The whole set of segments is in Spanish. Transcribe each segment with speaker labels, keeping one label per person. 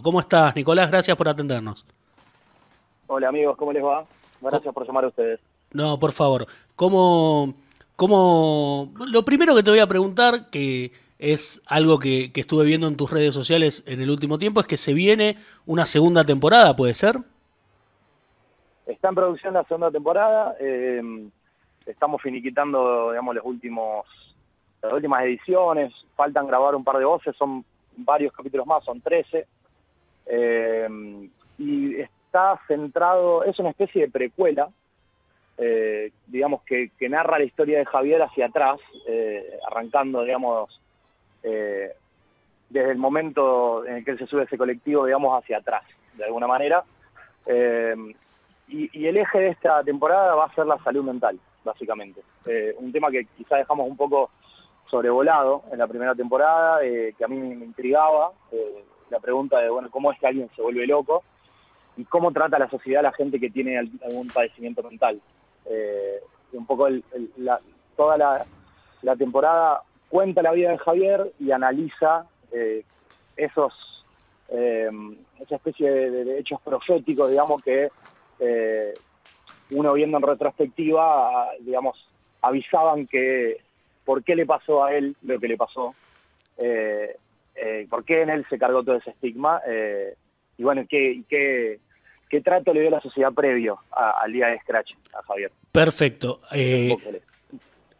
Speaker 1: ¿Cómo estás, Nicolás? Gracias por atendernos.
Speaker 2: Hola amigos, ¿cómo les va? Gracias por llamar a ustedes.
Speaker 1: No, por favor. ¿Cómo, cómo... Lo primero que te voy a preguntar, que es algo que, estuve viendo en tus redes sociales en el último tiempo, es que se viene una segunda temporada, ¿puede ser?
Speaker 2: Está en producción la segunda temporada. Eh, estamos finiquitando, digamos, los últimos, las últimas ediciones. Faltan grabar un par de voces, son varios capítulos más, son 13. Eh, y está centrado, es una especie de precuela, eh, digamos, que, narra la historia de Javier hacia atrás, eh, arrancando, digamos, desde el momento en el que él se sube a ese colectivo, digamos, hacia atrás, de alguna manera. Y, y, el eje de esta temporada va a ser la salud mental, básicamente. un tema que quizá dejamos un poco sobrevolado en la primera temporada, que a mí me intrigaba, la pregunta de, bueno, ¿cómo es que alguien se vuelve loco? Y cómo trata la sociedad a la gente que tiene algún padecimiento mental. Eh, un poco toda la, temporada cuenta la vida de Javier y analiza eh, esos eh, esa especie de, hechos proféticos, digamos, que uno viendo en retrospectiva, digamos, avisaban que por qué le pasó a él lo que le pasó. Por qué en él se cargó todo ese estigma eh, y bueno, ¿qué, qué, qué trato le dio la sociedad previo al día de Scratch a Javier.
Speaker 1: Perfecto. Eh,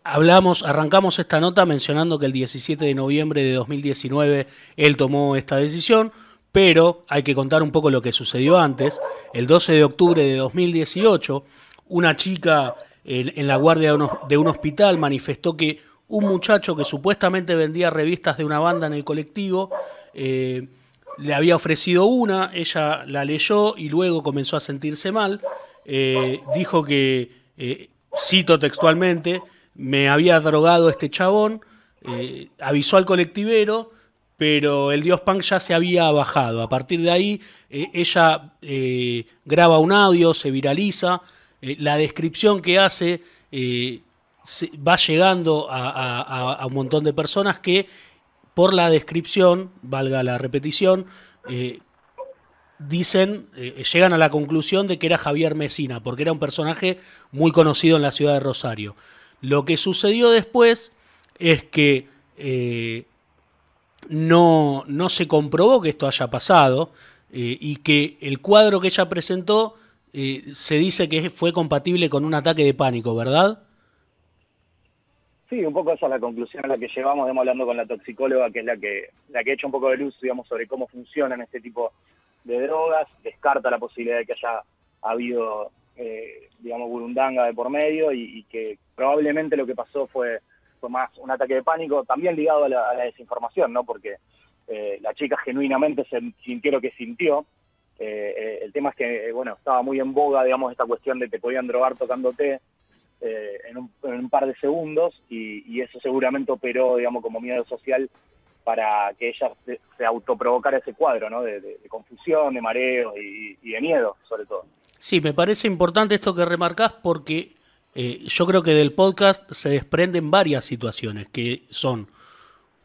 Speaker 1: hablamos, arrancamos esta nota mencionando que el 17 de noviembre de 2019 él tomó esta decisión, pero hay que contar un poco lo que sucedió antes. El 12 de octubre de 2018, una chica en, la guardia de un hospital manifestó que un muchacho que supuestamente vendía revistas de una banda en el colectivo, eh, le había ofrecido una, ella la leyó y luego comenzó a sentirse mal. Eh, dijo que, eh, cito textualmente, me había drogado este chabón, avisó al colectivero, pero el dios punk ya se había bajado. A partir de ahí, ella graba un audio, se viraliza, la descripción que hace va llegando a, un montón de personas que por la descripción, valga la repetición, eh, dicen, eh, llegan a la conclusión de que era Javier Mesina, porque era un personaje muy conocido en la ciudad de Rosario. Lo que sucedió después es que eh, no, no, se comprobó que esto haya pasado y que el cuadro que ella presentó se dice que fue compatible con un ataque de pánico, ¿verdad?
Speaker 2: Sí, un poco esa es la conclusión a la que llevamos, digamos, hablando con la toxicóloga, que es la que, la que ha un poco de luz, digamos, sobre cómo funcionan este tipo de drogas, descarta la posibilidad de que haya habido, eh, digamos, burundanga de por medio y, que probablemente lo que pasó fue, fue más un ataque de pánico, también ligado a la, desinformación, ¿no? Porque eh, la chica genuinamente se sintió lo que sintió. Eh, el tema es que, bueno, estaba muy en boga, digamos, esta cuestión de que podían drogar tocándote, eh, en, un, par de segundos y, eso seguramente operó, digamos, como miedo social para que ella se, autoprovocara ese cuadro, ¿no? De, confusión, de mareo y, de miedo, sobre todo.
Speaker 1: Sí, me parece importante esto que remarcás porque eh, yo creo que del podcast se desprenden varias situaciones que son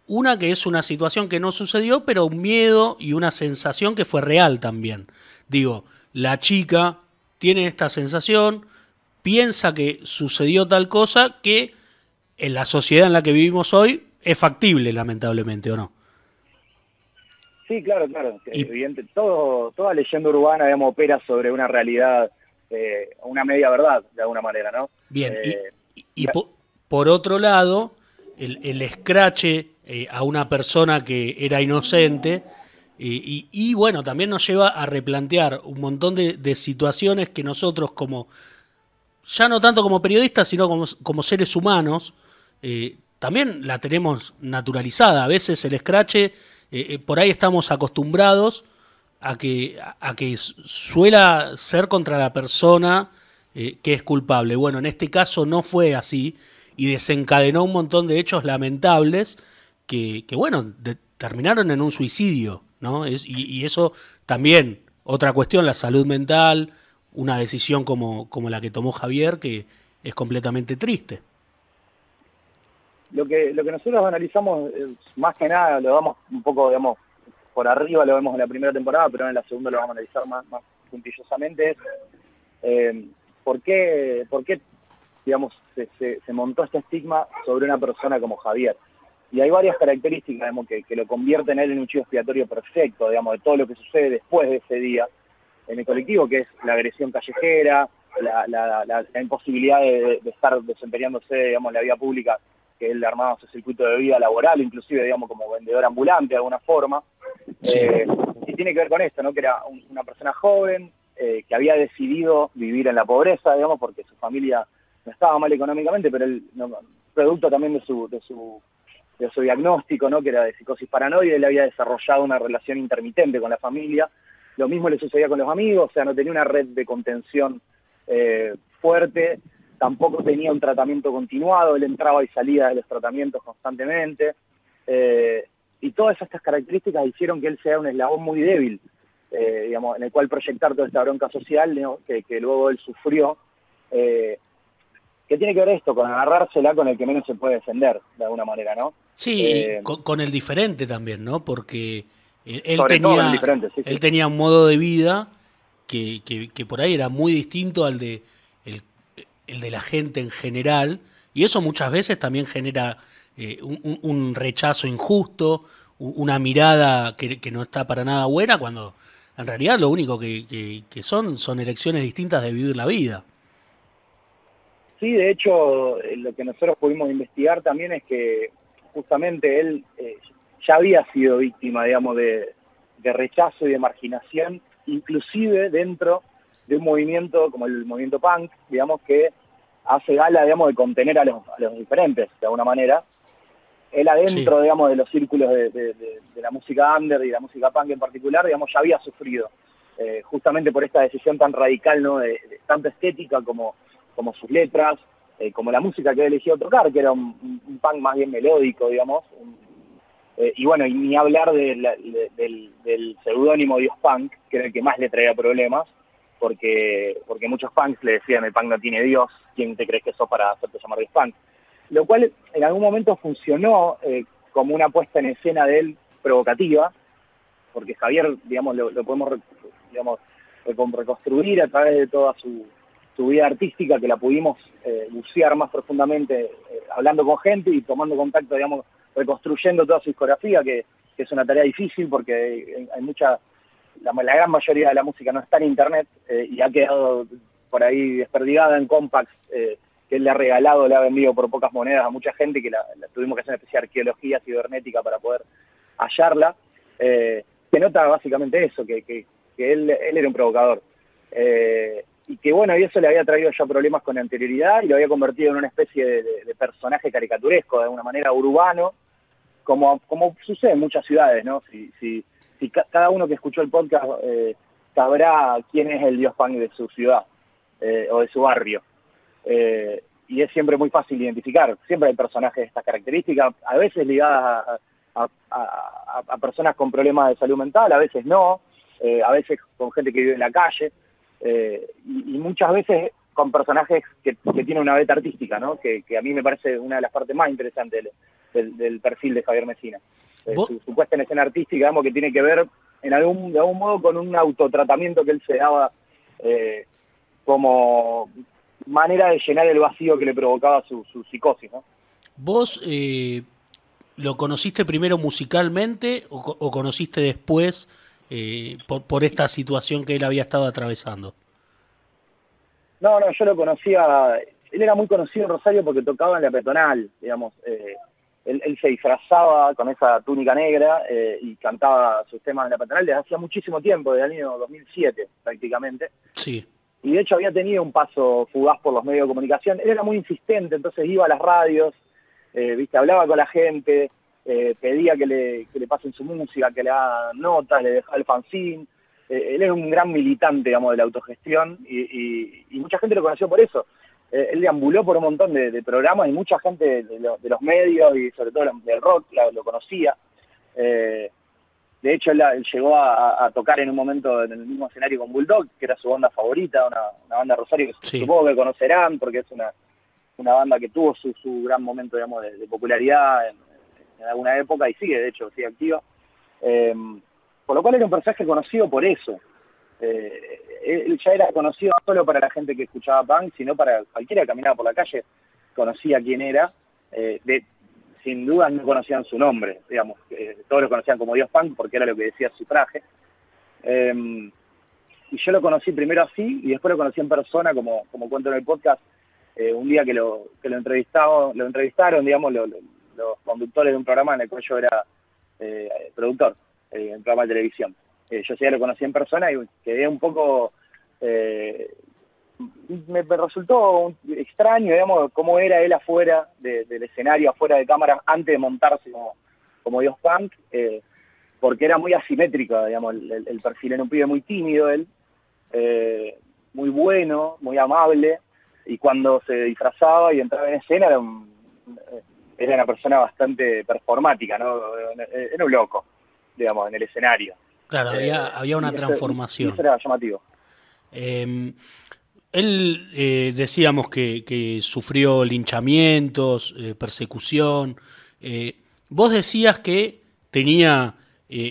Speaker 1: una que es una situación que no sucedió, pero un miedo y una sensación que fue real también. Digo, la chica tiene esta sensación, piensa que sucedió tal cosa que en la sociedad en la que vivimos hoy es factible, lamentablemente, ¿o no?
Speaker 2: Sí, claro, claro. Evidente. Todo, toda leyenda urbana, digamos, opera sobre una realidad, eh, una media verdad, de alguna manera, ¿no?
Speaker 1: Bien, y, eh, por otro lado, el, el escrache eh, a una persona que era inocente, y, bueno, también nos lleva a replantear un montón de situaciones que nosotros como ya no tanto como periodistas, sino como, seres humanos, eh, también la tenemos naturalizada. A veces el escrache, eh, eh, por ahí estamos acostumbrados a que, a, que suela ser contra la persona que es culpable. Bueno, en este caso no fue así y desencadenó un montón de hechos lamentables que, bueno, terminaron en un suicidio, ¿no? y eso también, otra cuestión, la salud mental, una decisión como, como la que tomó Javier, que es completamente triste.
Speaker 2: Lo que, lo que nosotros analizamos, más que nada, lo damos un poco, digamos, por arriba lo vemos en la primera temporada, pero en la segunda lo vamos a analizar más, más puntillosamente, es eh, ¿por, qué, por qué, digamos, se, se, montó este estigma sobre una persona como Javier. Y hay varias características digamos, que, que, lo convierten él en un chivo expiatorio perfecto, digamos, de todo lo que sucede después de ese día en el colectivo, que es la agresión callejera, la, la, la, imposibilidad de, estar desempeñándose, digamos, en la vía pública, que él armaba su circuito de vida laboral, inclusive, digamos, como vendedor ambulante de alguna forma. Eh, y tiene que ver con esto, ¿no? Que era una persona joven, eh, que había decidido vivir en la pobreza, digamos, porque su familia no estaba mal económicamente, pero él, producto también de su, de su, de su diagnóstico, ¿no? que era de psicosis paranoide, él había desarrollado una relación intermitente con la familia. Lo mismo le sucedía con los amigos, o sea, no tenía una red de contención eh, fuerte, tampoco tenía un tratamiento continuado, él entraba y salía de los tratamientos constantemente. Eh, y todas estas características hicieron que él sea un eslabón muy débil eh, digamos, en el cual proyectar toda esta bronca social que, luego él sufrió. Eh, ¿Qué tiene que ver esto? Con agarrársela con el que menos se puede defender, de alguna manera, ¿no?
Speaker 1: Sí, eh, con, el diferente también, ¿no? Porque él, tenía, él tenía un modo de vida que, que, por ahí era muy distinto al de el, de la gente en general, y eso muchas veces también genera un, un, rechazo injusto, una mirada que, que, no está para nada buena cuando en realidad lo único que, son son elecciones distintas de vivir la vida.
Speaker 2: Sí, de hecho, eh, lo que nosotros pudimos investigar también es que justamente él eh, ya había sido víctima, digamos, de, rechazo y de marginación, inclusive dentro de un movimiento como el movimiento punk, digamos, que hace gala, digamos, de contener a los, a los diferentes, de alguna manera, él adentro, digamos, de los círculos de, la música under y la música punk en particular, digamos, ya había sufrido, eh, justamente por esta decisión tan radical, ¿no? De, tanto estética como, como sus letras, eh, como la música que había elegido tocar, que era un, punk más bien melódico, digamos. Eh, y bueno, y ni hablar del, del seudónimo Dios Punk, que era el que más le traía problemas, porque, porque muchos punks le decían el punk no tiene Dios, ¿quién te crees que sos para hacerte llamar Dios Punk? lo cual en algún momento funcionó eh, como una puesta en escena de él provocativa, porque Javier, digamos, lo, podemos digamos, reconstruir a través de toda su, vida artística, que la pudimos eh, bucear más profundamente, eh, hablando con gente y tomando contacto, digamos, reconstruyendo toda su discografía, que, es una tarea difícil porque hay mucha, la, gran mayoría de la música no está en internet y ha quedado por ahí desperdigada en compacts que él le ha regalado, le ha vendido por pocas monedas a mucha gente, que la, tuvimos que hacer una especie de arqueología cibernética para poder hallarla, eh, que nota básicamente eso, que, que, él, él, era un provocador. Eh, y que bueno, y eso le había traído ya problemas con anterioridad y lo había convertido en una especie de, personaje caricaturesco, de alguna manera urbano, como, como sucede en muchas ciudades, ¿no? Si, si, si cada uno que escuchó el podcast eh, sabrá quién es el dios pan de su ciudad o de su barrio. Eh, y es siempre muy fácil identificar. Siempre hay personajes de estas características, a veces ligadas a, personas con problemas de salud mental, a veces no, eh, a veces con gente que vive en la calle, eh, y, muchas veces con personajes que, tienen una beta artística, ¿no? Que, a mí me parece una de las partes más interesantes del, perfil de Javier Mesina. su, puesta en escena artística, digamos, que tiene que ver en algún, de algún modo con un autotratamiento que él se daba como manera de llenar el vacío que le provocaba su, psicosis. ¿no?
Speaker 1: ¿Vos eh, lo conociste primero musicalmente o, conociste después eh, por, esta situación que él había estado atravesando?
Speaker 2: No, no, yo lo conocía, él era muy conocido en Rosario porque tocaba en la peatonal, digamos. Eh, él, se disfrazaba con esa túnica negra y cantaba sus temas en la peatonal desde hacía muchísimo tiempo, desde el año 2007 prácticamente.
Speaker 1: Sí
Speaker 2: y de hecho había tenido un paso fugaz por los medios de comunicación. Él era muy insistente, entonces iba a las radios, eh, viste, hablaba con la gente, eh, pedía que le, que le pasen su música, que le hagan notas, le dejaba el fanzine. Eh, él era un gran militante, digamos, de la autogestión y, mucha gente lo conoció por eso. Él deambuló por un montón de, programas y mucha gente de, los medios y sobre todo del rock lo conocía. De hecho, él, llegó a, tocar en un momento en el mismo escenario con Bulldog, que era su banda favorita, una, banda Rosario que supongo que conocerán, porque es una, una banda que tuvo su, gran momento digamos, de, popularidad en, alguna época y sigue, de hecho, sigue activa. Em, por lo cual era un personaje conocido por eso. Eh, él ya era conocido no solo para la gente que escuchaba punk, sino para cualquiera que caminaba por la calle, conocía quién era. Eh, sin duda no conocían su nombre, digamos, todos lo conocían como Dios Punk porque era lo que decía su traje. Em, y yo lo conocí primero así y después lo conocí en persona, como, como cuento en el podcast, eh, un día que lo, que lo, lo entrevistaron, digamos, los conductores de un programa en el cual yo era eh, productor, eh, en un programa de televisión. Yo sí ya lo conocí en persona y quedé un poco... Me, resultó extraño, digamos, cómo era él afuera del escenario, afuera de cámara, antes de montarse como, como Dios Punk, porque era muy asimétrico, digamos, el, perfil. Era un pibe muy tímido él, eh, muy bueno, muy amable, y cuando se disfrazaba y entraba en escena era, era una persona bastante performática, ¿no? Era un loco, digamos, en el escenario.
Speaker 1: Claro, había, eh, había una transformación.
Speaker 2: Eso era llamativo.
Speaker 1: Em, él, eh, decíamos que, que, sufrió linchamientos, persecución. vos decías que tenía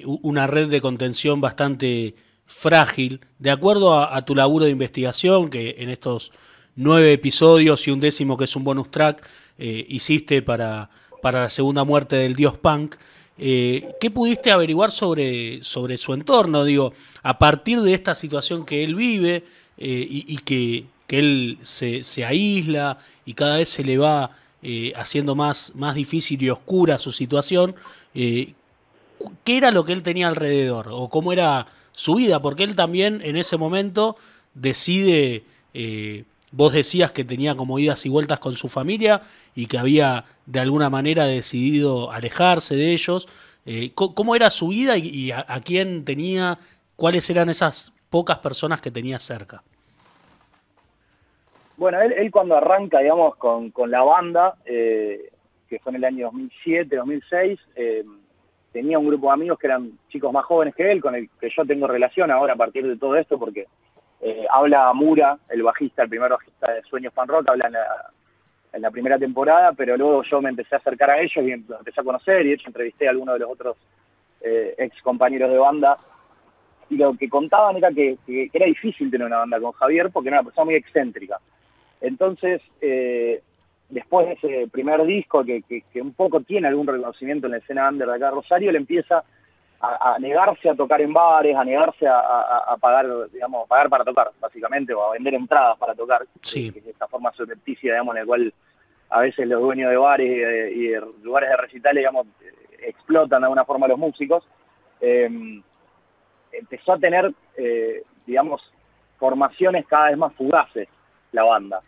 Speaker 1: una red de contención bastante frágil, de acuerdo a, tu laburo de investigación, que en estos nueve episodios y un décimo que es un bonus track eh, hiciste para, para la segunda muerte del dios punk, eh, ¿qué pudiste averiguar sobre, sobre su entorno? Digo, a partir de esta situación que él vive eh, y, que, que, él se, se, aísla y cada vez se le va haciendo más, más difícil y oscura su situación, ¿qué era lo que él tenía alrededor? ¿O cómo era su vida, porque él también en ese momento decide, eh, vos decías que tenía como idas y vueltas con su familia y que había de alguna manera decidido alejarse de ellos. Eh, ¿Cómo era su vida y, a, quién tenía, cuáles eran esas pocas personas que tenía cerca?
Speaker 2: Bueno, él, cuando arranca, digamos, con, la banda, eh, que fue en el año 2007, 2006, eh, tenía un grupo de amigos que eran chicos más jóvenes que él, con el que yo tengo relación ahora a partir de todo esto, porque eh, habla Mura, el bajista, el primer bajista de Sueños Fan Rock, habla en la, primera temporada, pero luego yo me empecé a acercar a ellos y empecé a conocer, y de hecho entrevisté a algunos de los otros eh, ex compañeros de banda, y lo que contaban era que, era difícil tener una banda con Javier porque era una persona muy excéntrica. Entonces, eh, después de ese primer disco que, un poco tiene algún reconocimiento en la escena under de acá Rosario, le empieza a, negarse a tocar en bares, a negarse a, pagar, digamos, pagar para tocar, básicamente, o a vender entradas para tocar,
Speaker 1: sí.
Speaker 2: que, es esta forma subrepticia, digamos, en la cual a veces los dueños de bares y de, lugares de recitales, digamos, explotan de alguna forma a los músicos, eh, empezó a tener, eh, digamos, formaciones cada vez más fugaces la banda.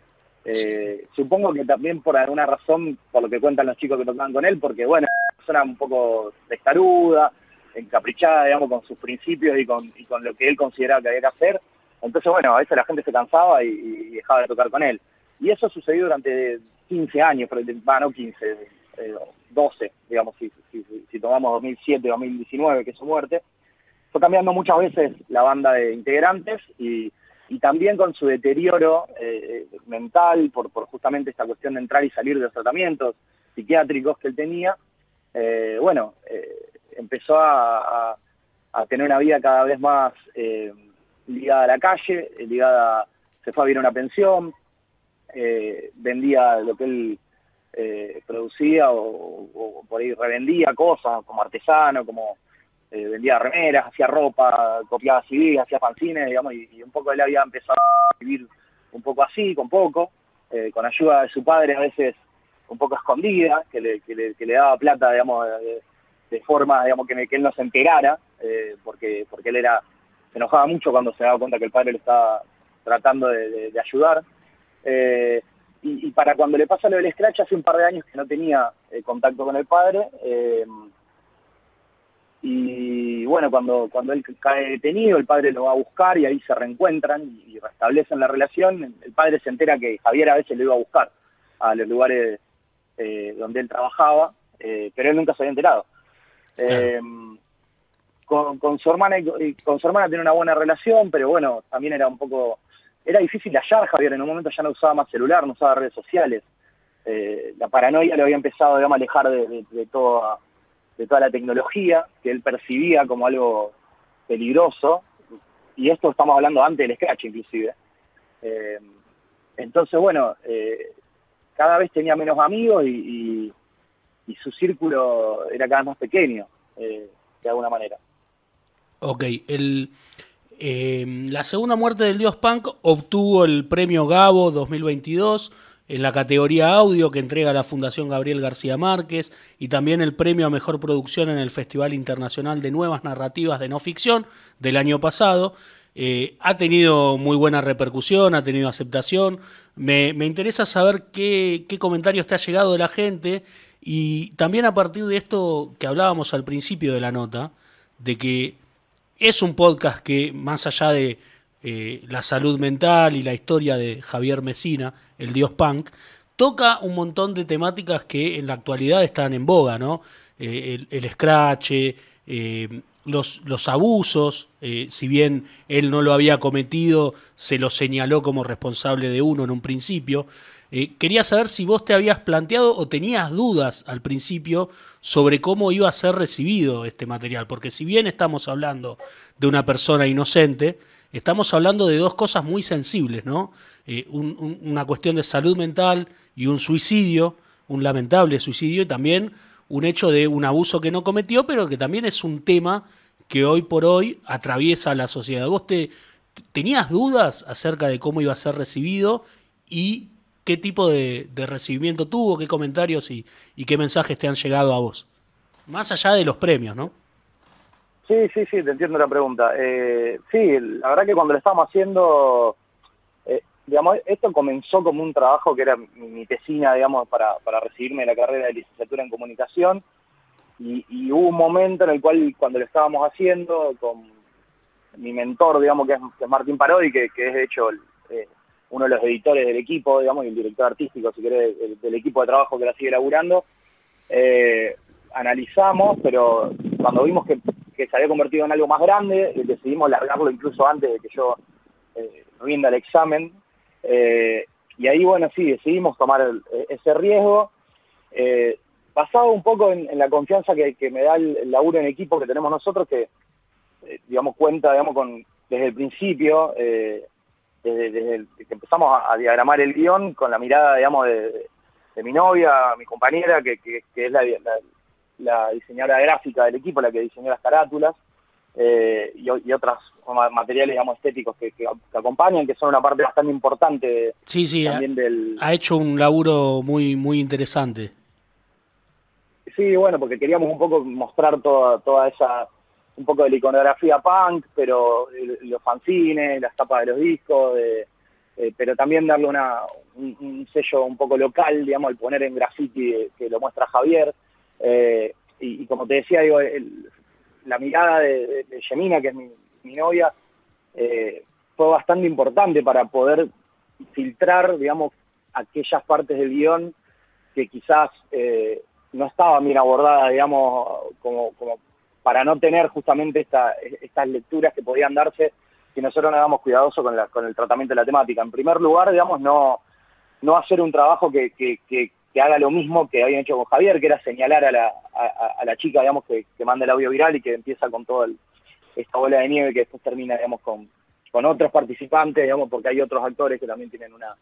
Speaker 2: Eh, supongo que también por alguna razón, por lo que cuentan los chicos que tocaban con él, porque bueno, una persona un poco destaruda, encaprichada, digamos, con sus principios y con, y con lo que él consideraba que había que hacer. Entonces, bueno, a veces la gente se cansaba y, dejaba de tocar con él. Y eso sucedió durante 15 años, bueno, no 15, 12, eh, digamos, si, tomamos 2007, 2019, que es su muerte. Fue cambiando muchas veces la banda de integrantes y también con su deterioro eh, mental por, por justamente esta cuestión de entrar y salir de los tratamientos psiquiátricos que él tenía, eh, bueno, eh, empezó a, tener una vida cada vez más ligada a la calle, ligada, se fue a vivir a una pensión, vendía lo que él producía o, por ahí revendía cosas como artesano, como eh, vendía remeras, hacía ropa, copiaba CDs, hacía fanzines, digamos, y, un poco él había empezado a vivir un poco así, con poco, eh, con ayuda de su padre a veces un poco escondida, que le, que le, daba plata, digamos, de, forma, digamos, que, él no se enterara, eh, porque, porque él era, se enojaba mucho cuando se daba cuenta que el padre le estaba tratando de, ayudar. Y, y, para cuando le pasa lo del Scratch, hace un par de años que no tenía contacto con el padre, y bueno, cuando, cuando él cae detenido, el padre lo va a buscar y ahí se reencuentran y, restablecen la relación. El padre se entera que Javier a veces lo iba a buscar a los lugares eh, donde él trabajaba, eh, pero él nunca se había enterado. Eh, con, su hermana con su hermana tiene una buena relación, pero bueno, también era un poco, era difícil hallar Javier, en un momento ya no usaba más celular, no usaba redes sociales. la paranoia lo había empezado digamos, a alejar de toda de toda la tecnología que él percibía como algo peligroso, y esto estamos hablando antes del scratch inclusive. Eh, entonces, bueno, eh, cada vez tenía menos amigos y, su círculo era cada vez más pequeño, de alguna manera.
Speaker 1: Ok, el, la segunda muerte del dios punk obtuvo el premio Gabo 2022 en la categoría audio que entrega la Fundación Gabriel García Márquez y también el premio a mejor producción en el Festival Internacional de Nuevas Narrativas de No Ficción del año pasado. Eh, ha tenido muy buena repercusión, ha tenido aceptación. Me, interesa saber qué, qué comentarios te ha llegado de la gente y también a partir de esto que hablábamos al principio de la nota, de que es un podcast que más allá de eh, la salud mental y la historia de Javier Mesina, el dios punk, toca un montón de temáticas que en la actualidad están en boga, ¿no? Eh, el, scratch, eh, los, los, abusos, si bien él no lo había cometido, se lo señaló como responsable de uno en un principio. Quería saber si vos te habías planteado o tenías dudas al principio sobre cómo iba a ser recibido este material, porque si bien estamos hablando de una persona inocente, estamos hablando de dos cosas muy sensibles, ¿no? Eh, una cuestión de salud mental y un suicidio, un lamentable suicidio, y también un hecho de un abuso que no cometió, pero que también es un tema que hoy por hoy atraviesa la sociedad. ¿Vos te, tenías dudas acerca de cómo iba a ser recibido y qué tipo de, recibimiento tuvo, qué comentarios y, y qué mensajes te han llegado a vos? Más allá de los premios, ¿no?
Speaker 2: Sí, sí, sí, te entiendo la pregunta. Eh, sí, la verdad que cuando lo estábamos haciendo, eh, digamos, esto comenzó como un trabajo que era mi, tesina, digamos, para, para recibirme de la carrera de licenciatura en comunicación. Y, hubo un momento en el cual, cuando lo estábamos haciendo, con mi mentor, digamos, que es, Martín Parodi, que, es de hecho eh, uno de los editores del equipo, digamos, y el director artístico, si querés, del, equipo de trabajo que la sigue laburando, analizamos, pero cuando vimos que se había convertido en algo más grande, eh, decidimos largarlo incluso antes de que yo eh, rinda el examen. Eh, y ahí, bueno, sí, decidimos tomar ese riesgo, basado un poco en, la confianza que, me da el, laburo en equipo que tenemos nosotros, que, digamos, cuenta, digamos, con desde el principio, desde, que empezamos a, diagramar el guion, con la mirada, digamos, de, mi novia, mi compañera, que, es la, la diseñadora gráfica del equipo, la que diseñó las carátulas, eh, y, otros materiales digamos, estéticos que, acompañan, que son una parte bastante importante
Speaker 1: sí, sí, también ha, del... ha hecho un laburo muy, muy interesante.
Speaker 2: Sí, bueno, porque queríamos un poco mostrar toda, toda esa, un poco de la iconografía punk, pero los fanzines, las tapas de los discos, eh, pero también darle una, un, sello un poco local, digamos, al poner en graffiti que lo muestra Javier. Eh, y, como te decía, digo, la mirada de, Yemina, que es mi, novia, eh, fue bastante importante para poder filtrar, digamos, aquellas partes del guion que quizás eh, no estaban bien abordadas, digamos, como para no tener justamente esta, estas lecturas que podían darse si nosotros no éramos cuidadosos con, la, con el tratamiento de la temática. En primer lugar, digamos, no, no hacer un trabajo que, haga lo mismo que habían hecho con Javier, que era señalar a la, la chica, digamos, que, manda el audio viral y que empieza con toda esta bola de nieve que después termina, digamos, con, otros participantes, digamos, porque hay otros actores que también tienen una,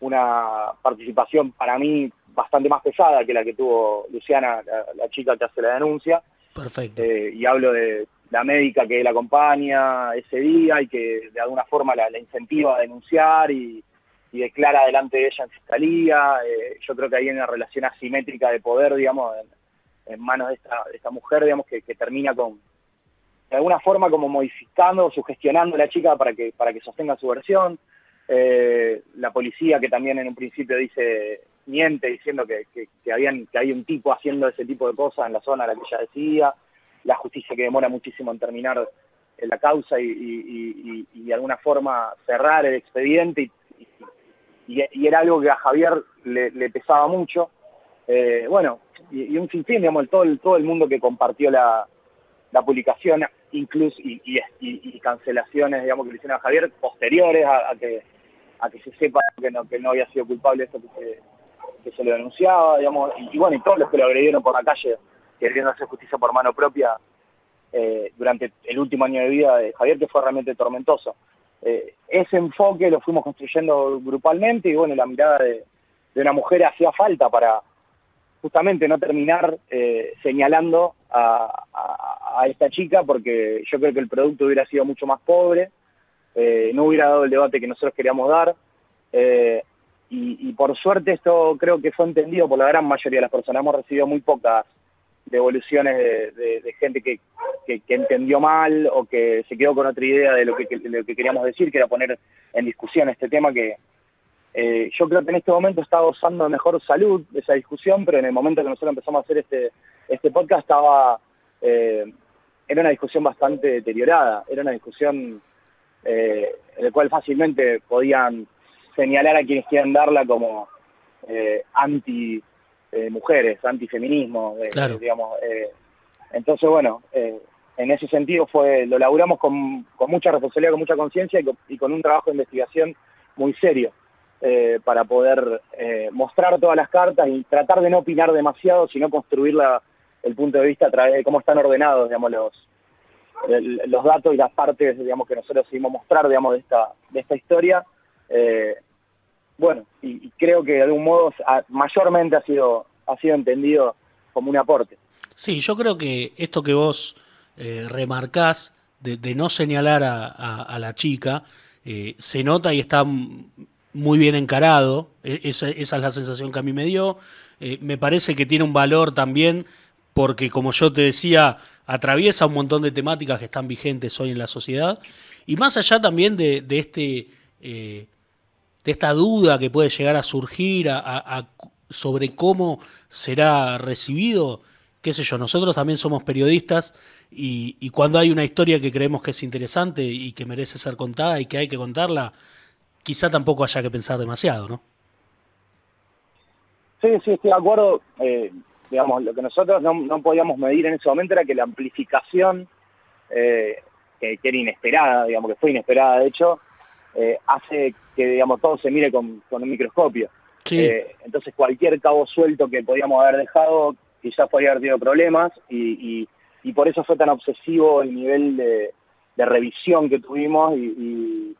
Speaker 2: una participación para mí bastante más pesada que la que tuvo Luciana, la, chica que hace la denuncia.
Speaker 1: Perfecto.
Speaker 2: Eh, y hablo de la médica que la acompaña ese día y que de alguna forma la incentiva a denunciar y, declara delante de ella en fiscalía. Eh, yo creo que hay una relación asimétrica de poder, digamos, en, manos de esta, mujer, digamos, que, termina con, de alguna forma, como modificando, sugestionando a la chica para que, para que sostenga su versión. Eh, la policía que también en un principio dice, miente diciendo que, habían, que hay un tipo haciendo ese tipo de cosas en la zona a la que ella decía. La justicia que demora muchísimo en terminar la causa y, de alguna forma cerrar el expediente y, y, era algo que a Javier le, pesaba mucho. Eh, bueno, y, un sinfín, digamos, todo el, todo el mundo que compartió la, publicación, incluso y, cancelaciones, digamos, que le hicieron a Javier, posteriores a, que a que se sepa que no, que no había sido culpable de esto que se, que se lo denunciaba, digamos, y, bueno, y todos los que lo agredieron por la calle, queriendo hacer justicia por mano propia, eh, durante el último año de vida de Javier, que fue realmente tormentoso. Eh, ese enfoque lo fuimos construyendo grupalmente y bueno, la mirada de, una mujer hacía falta para justamente no terminar eh, señalando a, esta chica porque yo creo que el producto hubiera sido mucho más pobre, no hubiera dado el debate que nosotros queríamos dar. Y, por suerte esto creo que fue entendido por la gran mayoría de las personas. Hemos recibido muy pocas devoluciones de, de, gente que, entendió mal o que se quedó con otra idea de lo que, lo que queríamos decir, que era poner en discusión este tema que eh, yo creo que en este momento está gozando mejor salud esa discusión, pero en el momento que nosotros empezamos a hacer este, este podcast estaba, eh, era una discusión bastante deteriorada, era una discusión eh, en la cual fácilmente podían señalar a quienes quieran darla como anti mujeres, antifeminismo, digamos. entonces, bueno, en ese sentido fue lo laburamos con, mucha responsabilidad, con mucha conciencia y, con un trabajo de investigación muy serio eh, para poder eh, mostrar todas las cartas y tratar de no opinar demasiado, sino construir el punto de vista a través de cómo están ordenados, digamos, los, los datos y las partes, digamos, que nosotros seguimos mostrar, digamos, de esta, de esta historia. Eh, bueno, y, creo que de algún modo mayormente ha sido, ha sido entendido como un aporte.
Speaker 1: Sí, yo creo que esto que vos eh, remarcás de, no señalar a, la chica, eh, se nota y está muy bien encarado, e, esa, es la sensación que a mí me dio, eh, me parece que tiene un valor también porque como yo te decía, atraviesa un montón de temáticas que están vigentes hoy en la sociedad, y más allá también de, este... de esta duda que puede llegar a surgir sobre cómo será recibido, qué sé yo, nosotros también somos periodistas y, cuando hay una historia que creemos que es interesante y que merece ser contada y que hay que contarla, quizá tampoco haya que pensar demasiado, ¿no?
Speaker 2: Sí, sí, estoy de acuerdo. Eh, digamos, lo que nosotros no, podíamos medir en ese momento era que la amplificación, eh, que, era inesperada, digamos, que fue inesperada de hecho, eh, hace que, digamos, todo se mire con, un microscopio. entonces cualquier cabo suelto que podíamos haber dejado quizás podría haber tenido problemas y, y, por eso fue tan obsesivo el nivel de, revisión que tuvimos y,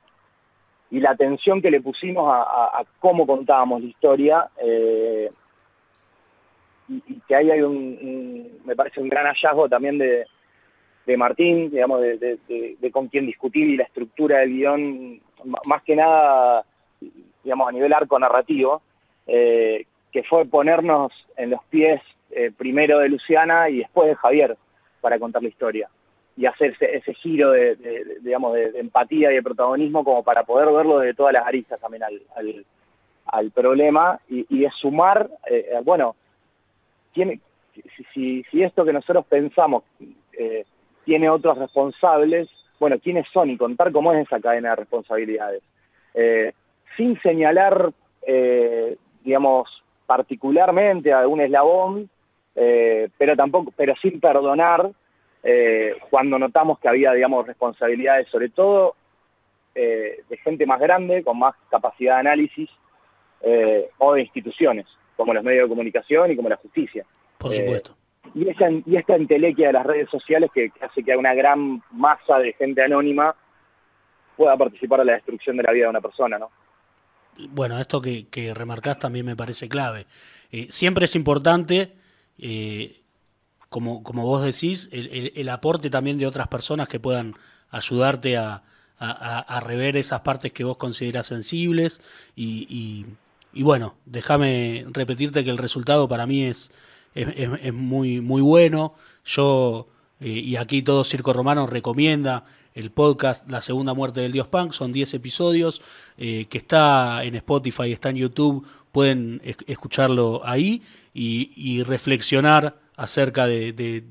Speaker 2: y, la atención que le pusimos a, cómo contábamos la historia. Eh, y, que ahí hay un, me parece un gran hallazgo también de, de Martín, digamos, de, con quién discutir y la estructura del guion, más que nada, digamos, a nivel arco narrativo, eh, que fue ponernos en los pies eh, primero de Luciana y después de Javier para contar la historia. Y hacer ese, giro de, digamos, de, empatía y de protagonismo como para poder verlo de todas las aristas también al, problema y, de sumar, eh, eh, bueno, tiene, si, si, esto que nosotros pensamos tiene otros responsables, bueno, ¿quiénes son? Y contar cómo es esa cadena de responsabilidades. sin señalar, digamos, particularmente a algún eslabón, eh, pero tampoco, pero sin perdonar eh, cuando notamos que había, digamos, responsabilidades, sobre todo eh, de gente más grande, con más capacidad de análisis, o de instituciones, como los medios de comunicación y como la justicia.
Speaker 1: Por supuesto.
Speaker 2: Y, y esta entelequia de las redes sociales que, hace que una gran masa de gente anónima pueda participar en la destrucción de la vida de una persona, ¿no?
Speaker 1: Bueno, esto que, que remarcás también me parece clave. siempre es importante eh, como, como vos decís, el, aporte también de otras personas que puedan ayudarte a, rever esas partes que vos consideras sensibles y, bueno, déjame repetirte que el resultado para mí es, es, muy, muy bueno. Yo, eh, y aquí todo Circo Romano recomienda el podcast La Segunda Muerte del Dios Punk, son 10 episodios, eh, que está en Spotify, está en YouTube, pueden escucharlo ahí y, reflexionar acerca de,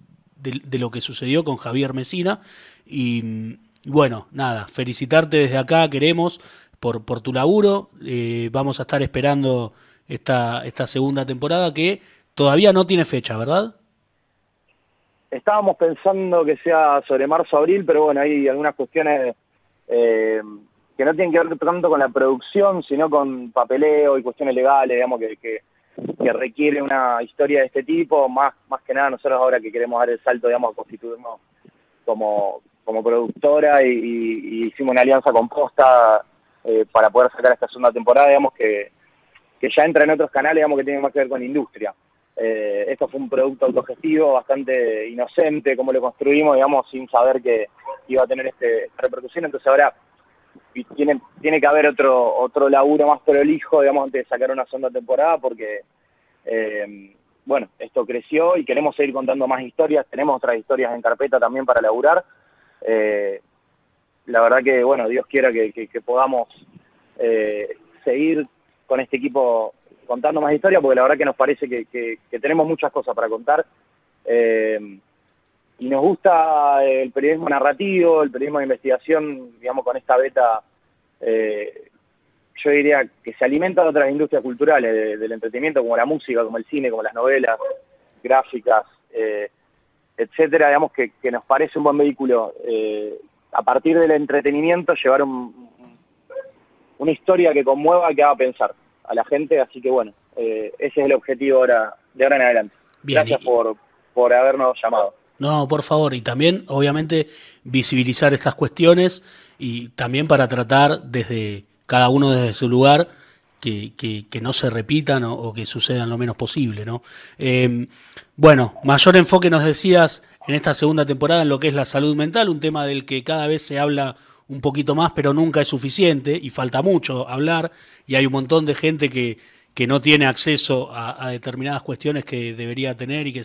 Speaker 1: lo que sucedió con Javier Mesina. Y bueno, nada, felicitarte desde acá, queremos, por, por tu laburo. Eh, vamos a estar esperando esta, esta segunda temporada que todavía no tiene fecha, ¿verdad?
Speaker 2: Estábamos pensando que sea sobre marzo-abril, pero bueno, hay algunas cuestiones eh, que no tienen que ver tanto con la producción, sino con papeleo y cuestiones legales, digamos, que, que, requiere una historia de este tipo, más, más que nada nosotros ahora que queremos dar el salto, digamos, a constituirnos como, como productora y, hicimos una alianza con Posta eh, para poder sacar esta segunda temporada, digamos que, que ya entra en otros canales, digamos que tiene más que ver con industria. Eh, esto fue un producto autogestivo bastante inocente, como lo construimos, digamos, sin saber que iba a tener este, esta repercusión. Entonces ahora tiene, tiene que haber otro, otro laburo más prolijo, digamos, antes de sacar una segunda temporada, porque, eh, bueno, esto creció y queremos seguir contando más historias. Tenemos otras historias en carpeta también para laburar. Eh, la verdad que, bueno, Dios quiera que, podamos seguir con este equipo contando más historias, porque la verdad que nos parece que, tenemos muchas cosas para contar. Eh, y nos gusta el periodismo narrativo, el periodismo de investigación, digamos, con esta beta, eh, yo diría que se alimenta de otras industrias culturales, del entretenimiento, como la música, como el cine, como las novelas gráficas, eh, etcétera, digamos, que, nos parece un buen vehículo. a partir del entretenimiento, llevar una historia que conmueva, que haga pensar a la gente, así que bueno, eh, ese es el objetivo ahora, de ahora en adelante. Gracias por, por habernos llamado.
Speaker 1: No, por favor, y también, obviamente, visibilizar estas cuestiones y también para tratar desde cada uno desde su lugar que, que, no se repitan o, que sucedan lo menos posible, ¿no? Eh, bueno, mayor enfoque nos decías en esta segunda temporada en lo que es la salud mental, un tema del que cada vez se habla un poquito más, pero nunca es suficiente y falta mucho hablar y hay un montón de gente que, que no tiene acceso a, determinadas cuestiones que debería tener y que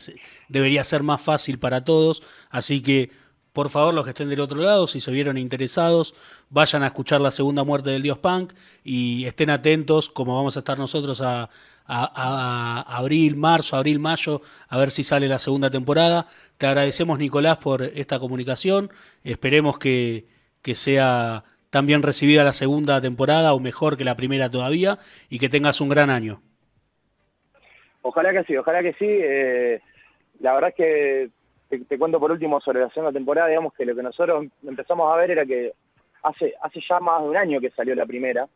Speaker 1: debería ser más fácil para todos. Así que, por favor, los que estén del otro lado, si se vieron interesados, vayan a escuchar la segunda muerte del Dios Punk y estén atentos, como vamos a estar nosotros a, a, abril, marzo, abril, mayo, a ver si sale la segunda temporada. Te agradecemos, Nicolás, por esta comunicación. Esperemos que que sea tan bien recibida la segunda temporada o mejor que la primera todavía y que tengas un gran año.
Speaker 2: Ojalá que sí, ojalá que sí. Eh, la verdad es que te, cuento por último sobre la segunda temporada, digamos que lo que nosotros empezamos a ver era que hace, hace ya más de un año que salió la primera.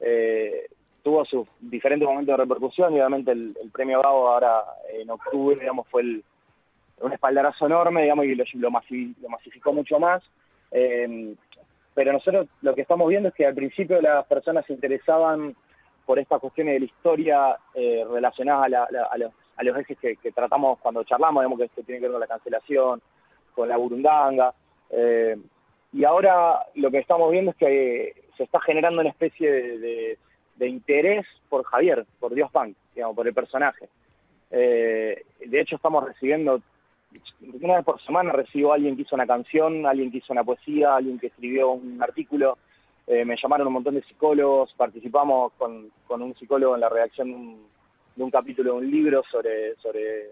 Speaker 2: Eh, tuvo sus diferentes momentos de repercusión y obviamente el, premio Gabo ahora en octubre, digamos, fue un espaldarazo enorme, digamos, y lo, lo masificó mucho más. Eh, pero nosotros lo que estamos viendo es que al principio las personas se interesaban por estas cuestiones de la historia eh, relacionadas a, los, ejes que, tratamos cuando charlamos, digamos que esto tiene que ver con la cancelación, con la burundanga. Eh, y ahora lo que estamos viendo es que se está generando una especie de, interés por Javier, por Dios Punk, digamos, por el personaje. de hecho, estamos recibiendo una vez por semana recibo a alguien que hizo una canción, alguien que hizo una poesía, alguien que escribió un artículo. Eh, me llamaron un montón de psicólogos, participamos con, un psicólogo en la redacción de un, capítulo de un libro sobre, sobre,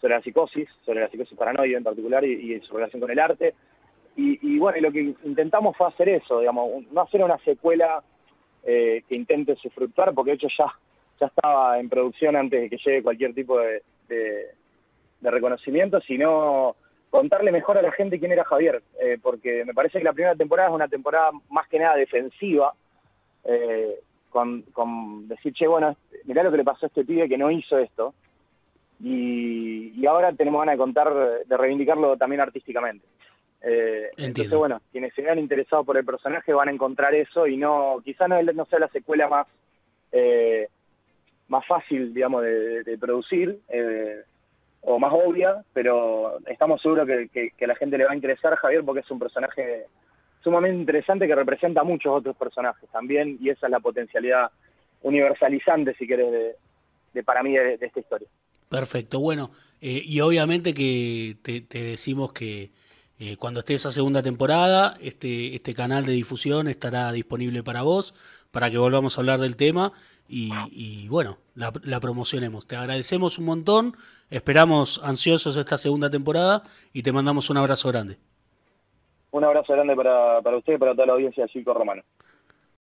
Speaker 2: sobre la psicosis, sobre la psicosis paranoide en particular y, su relación con el arte. Y, bueno, lo que intentamos fue hacer eso, digamos, no hacer una secuela eh, que intente sufructuar, porque de hecho ya, ya estaba en producción antes de que llegue cualquier tipo de de reconocimiento, sino contarle mejor a la gente quién era Javier, eh, porque me parece que la primera temporada es una temporada más que nada defensiva, eh, con, decir, che, bueno, mirá lo que le pasó a este pibe que no hizo esto, y, ahora tenemos ganas de contar, de reivindicarlo también artísticamente. Eh, entonces, bueno, quienes se vean interesados por el personaje van a encontrar eso y no, quizá no, no sea la secuela más, más fácil, digamos, de, de producir, o más obvia, pero estamos seguros que, a la gente le va a interesar Javier porque es un personaje sumamente interesante que representa a muchos otros personajes también y esa es la potencialidad universalizante, si querés, de, para mí de, esta historia.
Speaker 1: Perfecto, bueno, eh, y obviamente que te, decimos que eh, cuando esté esa segunda temporada, este, este canal de difusión estará disponible para vos, para que volvamos a hablar del tema y, bueno, la, promocionemos. Te agradecemos un montón, esperamos ansiosos esta segunda temporada y te mandamos un abrazo grande.
Speaker 2: Un abrazo grande para, para usted y para toda la audiencia de Circo Romano.